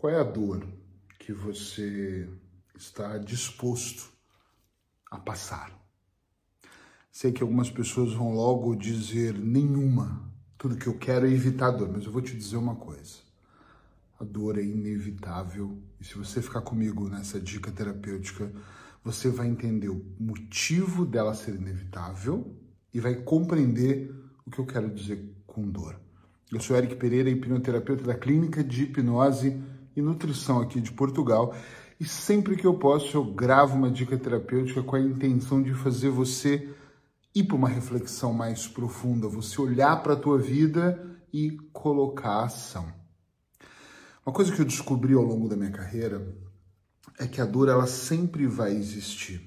Qual é a dor que você está disposto a passar? Sei que algumas pessoas vão logo dizer nenhuma. Tudo que eu quero é evitar a dor, mas eu vou te dizer uma coisa. A dor é inevitável e se você ficar comigo nessa dica terapêutica, você vai entender o motivo dela ser inevitável e vai compreender o que eu quero dizer com dor. Eu sou Eric Pereira, hipnoterapeuta da Clínica de Hipnose e nutrição aqui de Portugal. E sempre que eu posso, eu gravo uma dica terapêutica com a intenção de fazer você ir para uma reflexão mais profunda, você olhar para a tua vida e colocar ação. Uma coisa que eu descobri ao longo da minha carreira é que a dor ela sempre vai existir.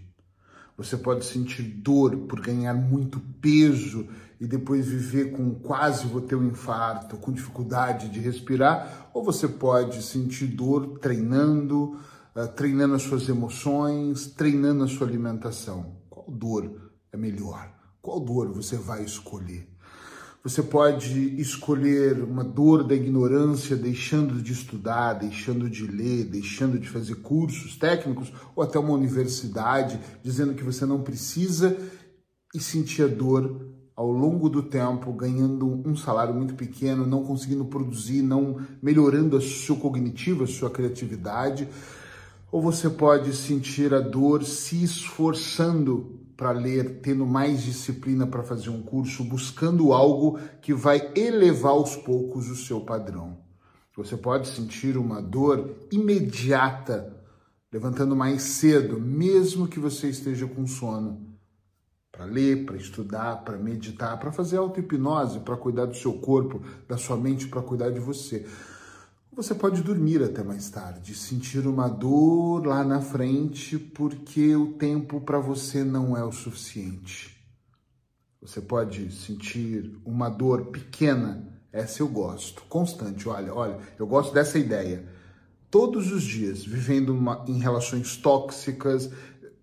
Você pode sentir dor por ganhar muito peso e depois viver com quase vou ter um infarto, com dificuldade de respirar, ou você pode sentir dor treinando, uh, treinando as suas emoções, treinando a sua alimentação. Qual dor é melhor? Qual dor você vai escolher? Você pode escolher uma dor da ignorância, deixando de estudar, deixando de ler, deixando de fazer cursos técnicos ou até uma universidade, dizendo que você não precisa e sentir a dor ao longo do tempo, ganhando um salário muito pequeno, não conseguindo produzir, não melhorando a sua cognitiva, a sua criatividade. Ou você pode sentir a dor se esforçando para ler, tendo mais disciplina para fazer um curso, buscando algo que vai elevar aos poucos o seu padrão. Você pode sentir uma dor imediata, levantando mais cedo, mesmo que você esteja com sono, para ler, para estudar, para meditar, para fazer auto-hipnose, para cuidar do seu corpo, da sua mente, para cuidar de você. Você pode dormir até mais tarde, sentir uma dor lá na frente porque o tempo para você não é o suficiente. Você pode sentir uma dor pequena, essa eu gosto, constante. Olha, olha, eu gosto dessa ideia. Todos os dias, vivendo uma, em relações tóxicas,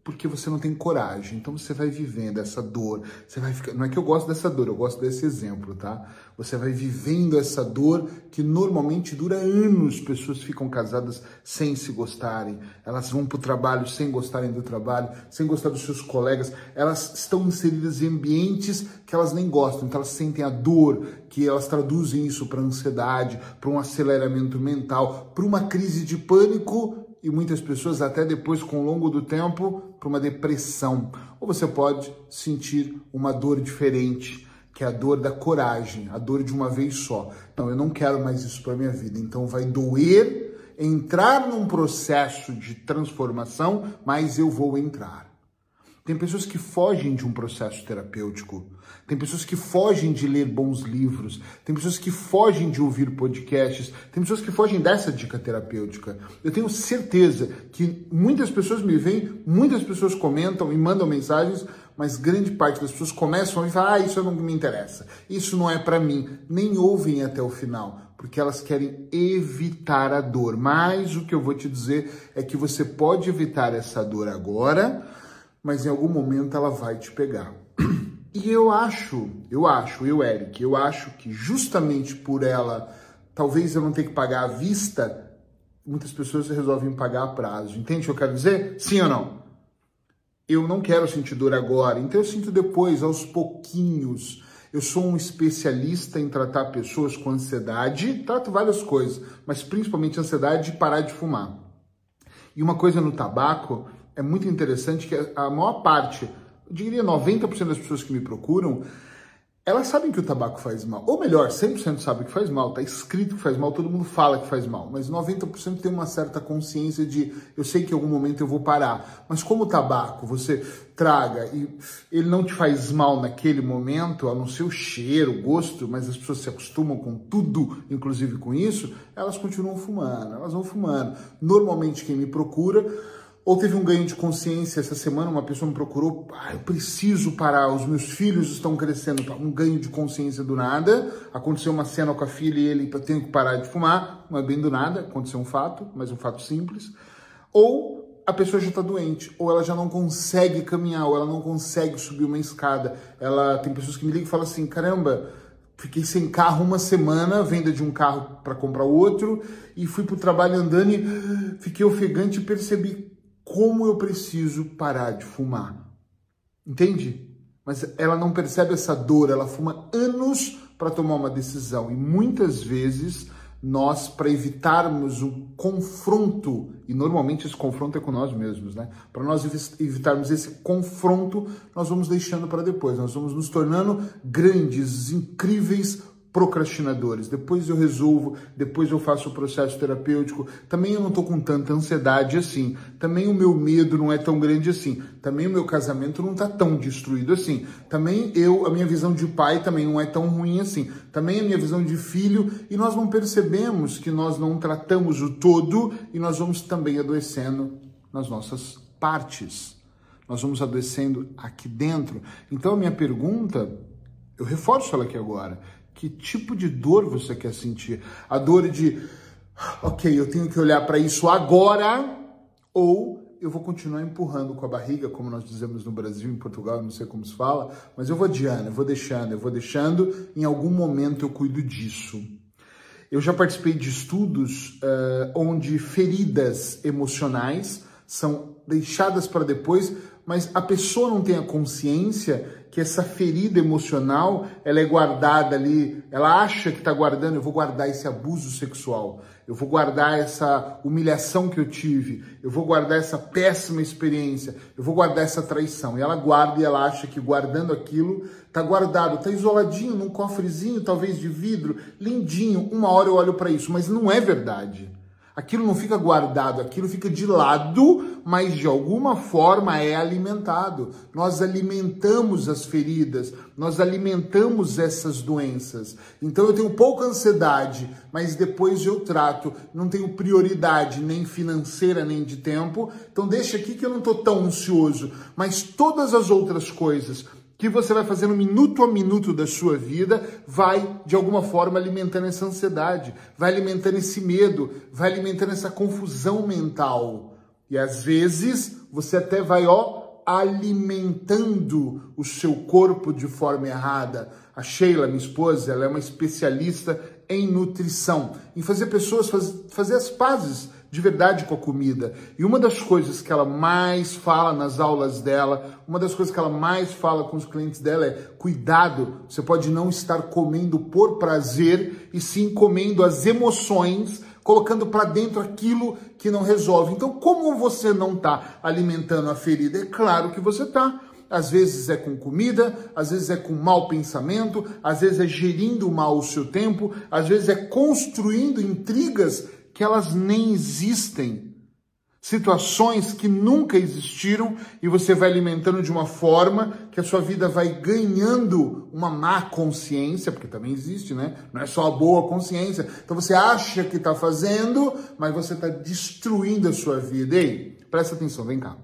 porque você não tem coragem. Então você vai vivendo essa dor, você vai ficar, não é que eu gosto dessa dor, eu gosto desse exemplo, tá? Você vai vivendo essa dor que normalmente dura anos. Pessoas ficam casadas sem se gostarem, elas vão para o trabalho sem gostarem do trabalho, sem gostar dos seus colegas, elas estão inseridas em ambientes que elas nem gostam, então elas sentem a dor, que elas traduzem isso para ansiedade, para um aceleramento mental, para uma crise de pânico e muitas pessoas até depois, com o longo do tempo, para uma depressão. Ou você pode sentir uma dor diferente, que é a dor da coragem, a dor de uma vez só. Não, eu não quero mais isso para minha vida. Então vai doer entrar num processo de transformação, mas eu vou entrar. Tem pessoas que fogem de um processo terapêutico. Tem pessoas que fogem de ler bons livros. Tem pessoas que fogem de ouvir podcasts. Tem pessoas que fogem dessa dica terapêutica. Eu tenho certeza que muitas pessoas me veem, muitas pessoas comentam e mandam mensagens, mas grande parte das pessoas começam e falam: ah, isso não me interessa, isso não é para mim. Nem ouvem até o final, porque elas querem evitar a dor. Mas o que eu vou te dizer é que você pode evitar essa dor agora mas em algum momento ela vai te pegar. E eu acho, eu acho, eu, Eric, eu acho que justamente por ela, talvez eu não tenha que pagar à vista, muitas pessoas resolvem pagar a prazo. Entende o que eu quero dizer? Sim ou não? Eu não quero sentir dor agora, então eu sinto depois, aos pouquinhos. Eu sou um especialista em tratar pessoas com ansiedade, trato várias coisas, mas principalmente ansiedade de parar de fumar. E uma coisa no tabaco é muito interessante que a maior parte, eu diria 90% das pessoas que me procuram, elas sabem que o tabaco faz mal. Ou melhor, 100% sabe que faz mal, tá escrito que faz mal, todo mundo fala que faz mal, mas 90% tem uma certa consciência de eu sei que em algum momento eu vou parar. Mas como o tabaco, você traga e ele não te faz mal naquele momento, a não ser o cheiro, o gosto, mas as pessoas se acostumam com tudo, inclusive com isso, elas continuam fumando, elas vão fumando. Normalmente quem me procura ou teve um ganho de consciência essa semana, uma pessoa me procurou, ah, eu preciso parar, os meus filhos estão crescendo, um ganho de consciência do nada, aconteceu uma cena com a filha e ele, eu tenho que parar de fumar, não é bem do nada, aconteceu um fato, mas um fato simples. Ou a pessoa já está doente, ou ela já não consegue caminhar, ou ela não consegue subir uma escada. Ela tem pessoas que me ligam e falam assim, caramba, Fiquei sem carro uma semana, venda de um carro para comprar outro, e fui para o trabalho andando e fiquei ofegante e percebi como eu preciso parar de fumar. Entende? Mas ela não percebe essa dor, ela fuma anos para tomar uma decisão. E muitas vezes nós, para evitarmos o confronto, e normalmente esse confronto é com nós mesmos, né? Para nós evitarmos esse confronto, nós vamos deixando para depois, nós vamos nos tornando grandes, incríveis procrastinadores. Depois eu resolvo, depois eu faço o processo terapêutico. Também eu não estou com tanta ansiedade assim. Também o meu medo não é tão grande assim. Também o meu casamento não está tão destruído assim. Também eu, a minha visão de pai também não é tão ruim assim. Também a minha visão de filho e nós não percebemos que nós não tratamos o todo e nós vamos também adoecendo nas nossas partes. Nós vamos adoecendo aqui dentro. Então a minha pergunta, eu reforço ela aqui agora que tipo de dor você quer sentir? A dor de, ok, eu tenho que olhar para isso agora, ou eu vou continuar empurrando com a barriga, como nós dizemos no Brasil, em Portugal, não sei como se fala, mas eu vou adiando, eu vou deixando, eu vou deixando, em algum momento eu cuido disso. Eu já participei de estudos uh, onde feridas emocionais são deixadas para depois, mas a pessoa não tem a consciência que essa ferida emocional ela é guardada ali, ela acha que está guardando, eu vou guardar esse abuso sexual, eu vou guardar essa humilhação que eu tive, eu vou guardar essa péssima experiência, eu vou guardar essa traição. E ela guarda e ela acha que guardando aquilo está guardado, está isoladinho num cofrezinho, talvez de vidro, lindinho. Uma hora eu olho para isso, mas não é verdade. Aquilo não fica guardado, aquilo fica de lado, mas de alguma forma é alimentado. Nós alimentamos as feridas, nós alimentamos essas doenças. Então eu tenho pouca ansiedade, mas depois eu trato. Não tenho prioridade nem financeira nem de tempo. Então deixa aqui que eu não estou tão ansioso. Mas todas as outras coisas que você vai fazendo minuto a minuto da sua vida vai, de alguma forma, alimentando essa ansiedade, vai alimentando esse medo, vai alimentando essa confusão mental. E às vezes você até vai, ó, alimentando o seu corpo de forma errada. A Sheila, minha esposa, ela é uma especialista em nutrição, em fazer pessoas faz, fazer as pazes de verdade com a comida. E uma das coisas que ela mais fala nas aulas dela, uma das coisas que ela mais fala com os clientes dela é: cuidado, você pode não estar comendo por prazer e sim comendo as emoções, colocando para dentro aquilo que não resolve. Então, como você não está alimentando a ferida? É claro que você está. Às vezes é com comida, às vezes é com mau pensamento, às vezes é gerindo mal o seu tempo, às vezes é construindo intrigas que elas nem existem. Situações que nunca existiram e você vai alimentando de uma forma que a sua vida vai ganhando uma má consciência, porque também existe, né? Não é só a boa consciência. Então você acha que está fazendo, mas você está destruindo a sua vida. Ei, presta atenção, vem cá.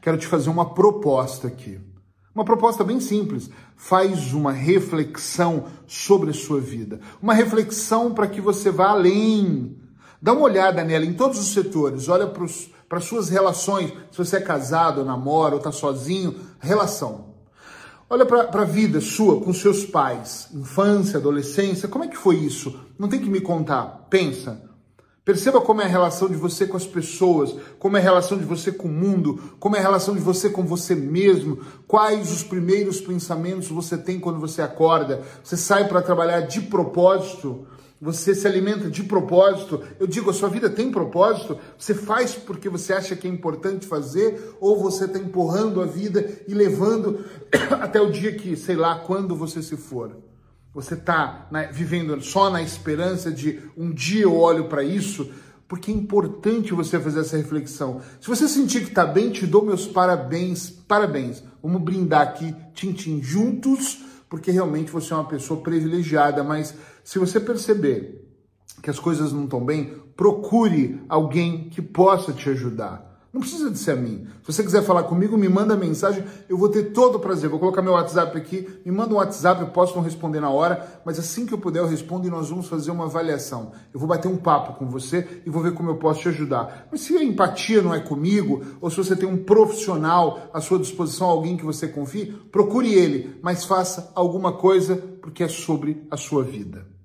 Quero te fazer uma proposta aqui. Uma proposta bem simples. Faz uma reflexão sobre a sua vida. Uma reflexão para que você vá além. Dá uma olhada nela em todos os setores. Olha para as suas relações. Se você é casado, namora ou está sozinho, relação. Olha para a vida sua com seus pais, infância, adolescência. Como é que foi isso? Não tem que me contar. Pensa. Perceba como é a relação de você com as pessoas, como é a relação de você com o mundo, como é a relação de você com você mesmo, quais os primeiros pensamentos você tem quando você acorda. Você sai para trabalhar de propósito, você se alimenta de propósito. Eu digo, a sua vida tem propósito? Você faz porque você acha que é importante fazer ou você está empurrando a vida e levando até o dia que, sei lá, quando você se for? Você está né, vivendo só na esperança de um dia eu olho para isso, porque é importante você fazer essa reflexão. Se você sentir que está bem, te dou meus parabéns, parabéns. Vamos brindar aqui, tintim juntos, porque realmente você é uma pessoa privilegiada. Mas se você perceber que as coisas não estão bem, procure alguém que possa te ajudar. Não precisa de ser a mim. Se você quiser falar comigo, me manda mensagem, eu vou ter todo o prazer. Vou colocar meu WhatsApp aqui, me manda um WhatsApp, eu posso não responder na hora, mas assim que eu puder eu respondo e nós vamos fazer uma avaliação. Eu vou bater um papo com você e vou ver como eu posso te ajudar. Mas se a empatia não é comigo, ou se você tem um profissional à sua disposição, alguém que você confie, procure ele, mas faça alguma coisa porque é sobre a sua vida.